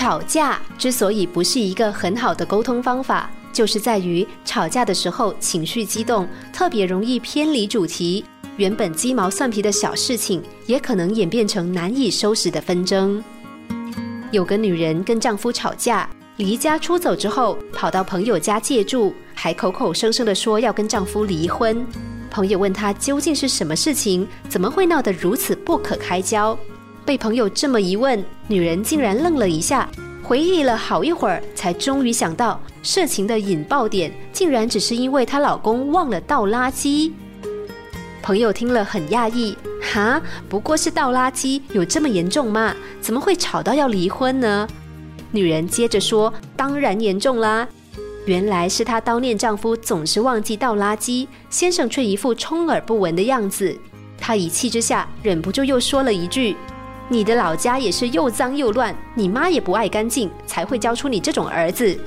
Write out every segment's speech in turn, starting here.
吵架之所以不是一个很好的沟通方法，就是在于吵架的时候情绪激动，特别容易偏离主题。原本鸡毛蒜皮的小事情，也可能演变成难以收拾的纷争。有个女人跟丈夫吵架，离家出走之后，跑到朋友家借住，还口口声声的说要跟丈夫离婚。朋友问她究竟是什么事情，怎么会闹得如此不可开交？被朋友这么一问，女人竟然愣了一下，回忆了好一会儿，才终于想到事情的引爆点，竟然只是因为她老公忘了倒垃圾。朋友听了很讶异，哈，不过是倒垃圾，有这么严重吗？怎么会吵到要离婚呢？女人接着说：“当然严重啦，原来是她叨念丈夫总是忘记倒垃圾，先生却一副充耳不闻的样子。她一气之下，忍不住又说了一句。”你的老家也是又脏又乱，你妈也不爱干净，才会教出你这种儿子。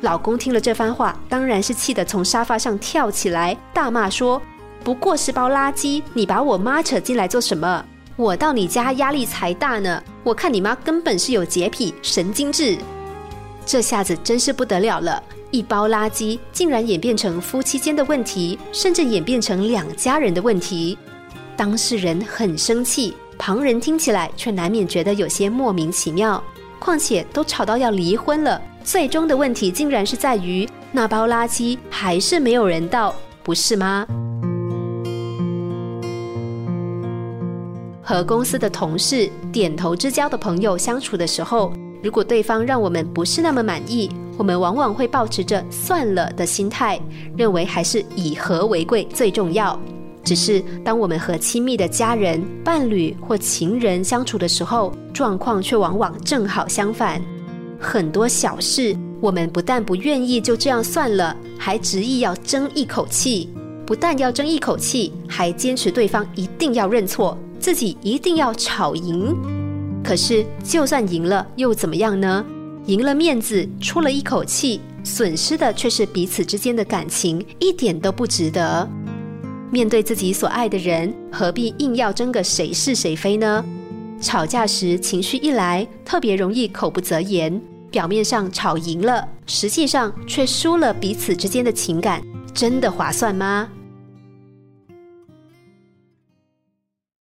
老公听了这番话，当然是气得从沙发上跳起来，大骂说：“不过是包垃圾，你把我妈扯进来做什么？我到你家压力才大呢！我看你妈根本是有洁癖、神经质。”这下子真是不得了了，一包垃圾竟然演变成夫妻间的问题，甚至演变成两家人的问题。当事人很生气。旁人听起来却难免觉得有些莫名其妙。况且都吵到要离婚了，最终的问题竟然是在于那包垃圾还是没有人倒，不是吗？和公司的同事、点头之交的朋友相处的时候，如果对方让我们不是那么满意，我们往往会保持着算了的心态，认为还是以和为贵最重要。只是当我们和亲密的家人、伴侣或情人相处的时候，状况却往往正好相反。很多小事，我们不但不愿意就这样算了，还执意要争一口气。不但要争一口气，还坚持对方一定要认错，自己一定要吵赢。可是，就算赢了又怎么样呢？赢了面子，出了一口气，损失的却是彼此之间的感情，一点都不值得。面对自己所爱的人，何必硬要争个谁是谁非呢？吵架时情绪一来，特别容易口不择言，表面上吵赢了，实际上却输了彼此之间的情感，真的划算吗？